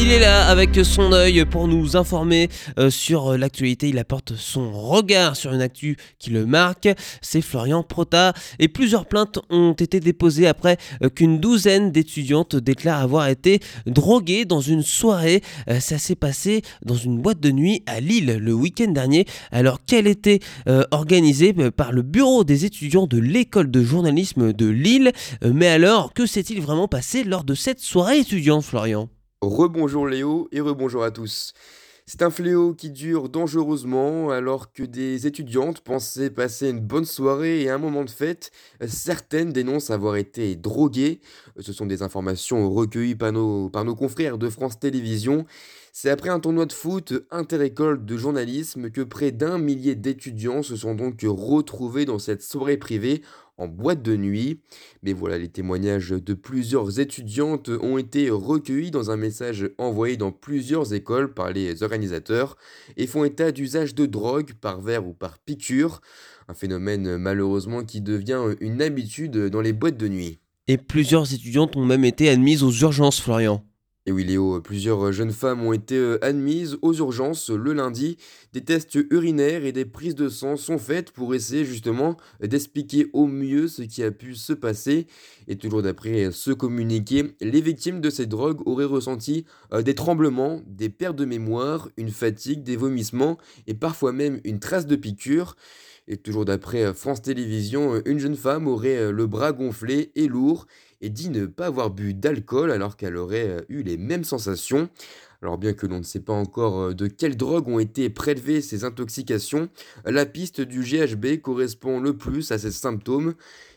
Il est là avec son œil pour nous informer euh, sur l'actualité. Il apporte son regard sur une actu qui le marque. C'est Florian Prota. Et plusieurs plaintes ont été déposées après euh, qu'une douzaine d'étudiantes déclarent avoir été droguées dans une soirée. Euh, ça s'est passé dans une boîte de nuit à Lille le week-end dernier. Alors qu'elle était organisée par le bureau des étudiants de l'école de journalisme de Lille. mais alors, que s'est-il vraiment passé lors de cette soirée étudiante, Florian? Rebonjour Léo et rebonjour à tous. C'est un fléau qui dure dangereusement alors que des étudiantes pensaient passer une bonne soirée et un moment de fête. Certaines dénoncent avoir été droguées. Ce sont des informations recueillies par nos, par nos confrères de France Télévisions. C'est après un tournoi de foot inter-école de journalisme que près d'un millier d'étudiants se sont donc retrouvés dans cette soirée privée en boîte de nuit. Mais voilà, les témoignages de plusieurs étudiantes ont été recueillis dans un message envoyé dans plusieurs écoles par les organisateurs et font état d'usage de drogue par verre ou par piqûre, un phénomène malheureusement qui devient une habitude dans les boîtes de nuit. Et plusieurs étudiantes ont même été admises aux urgences, Florian. Et oui Léo, plusieurs jeunes femmes ont été euh, admises aux urgences le lundi. Des tests urinaires et des prises de sang sont faites pour essayer justement d'expliquer au mieux ce qui a pu se passer. Et toujours d'après ce communiqué, les victimes de ces drogues auraient ressenti euh, des tremblements, des pertes de mémoire, une fatigue, des vomissements et parfois même une trace de piqûre. Et toujours d'après euh, France Télévisions, une jeune femme aurait le bras gonflé et lourd et dit ne pas avoir bu d'alcool alors qu'elle aurait euh, eu les mêmes sensations. Alors bien que l'on ne sait pas encore euh, de quelles drogues ont été prélevées ces intoxications, la piste du GHB correspond le plus à ces symptômes.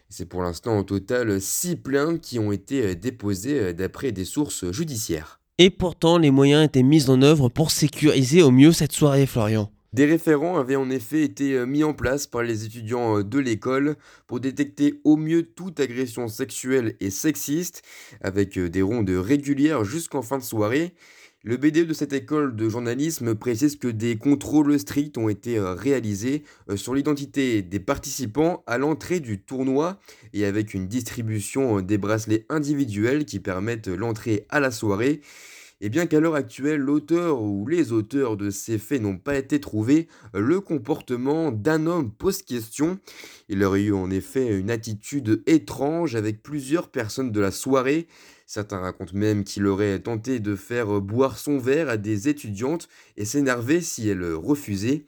C'est pour l'instant au total 6 plaintes qui ont été euh, déposées d'après des sources judiciaires. Et pourtant, les moyens étaient mis en œuvre pour sécuriser au mieux cette soirée, Florian. Des référents avaient en effet été euh, mis en place par les étudiants euh, de l'école pour détecter au mieux toute agression sexuelle et sexiste, avec euh, des rondes régulières jusqu'en fin de soirée. Le BD de cette école de journalisme précise que des contrôles stricts ont été réalisés sur l'identité des participants à l'entrée du tournoi et avec une distribution des bracelets individuels qui permettent l'entrée à la soirée. Et bien qu'à l'heure actuelle, l'auteur ou les auteurs de ces faits n'ont pas été trouvés, le comportement d'un homme pose question. Il aurait eu en effet une attitude étrange avec plusieurs personnes de la soirée. Certains racontent même qu'il aurait tenté de faire boire son verre à des étudiantes et s'énerver si elles refusaient.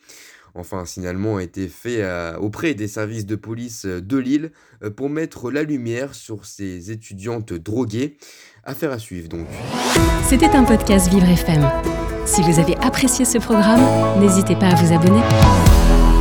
Enfin, un signalement a été fait auprès des services de police de Lille euh, pour mettre la lumière sur ces étudiantes droguées. Affaire à suivre donc. C'était un podcast Vivre FM. Si vous avez apprécié ce programme, n'hésitez pas à vous abonner.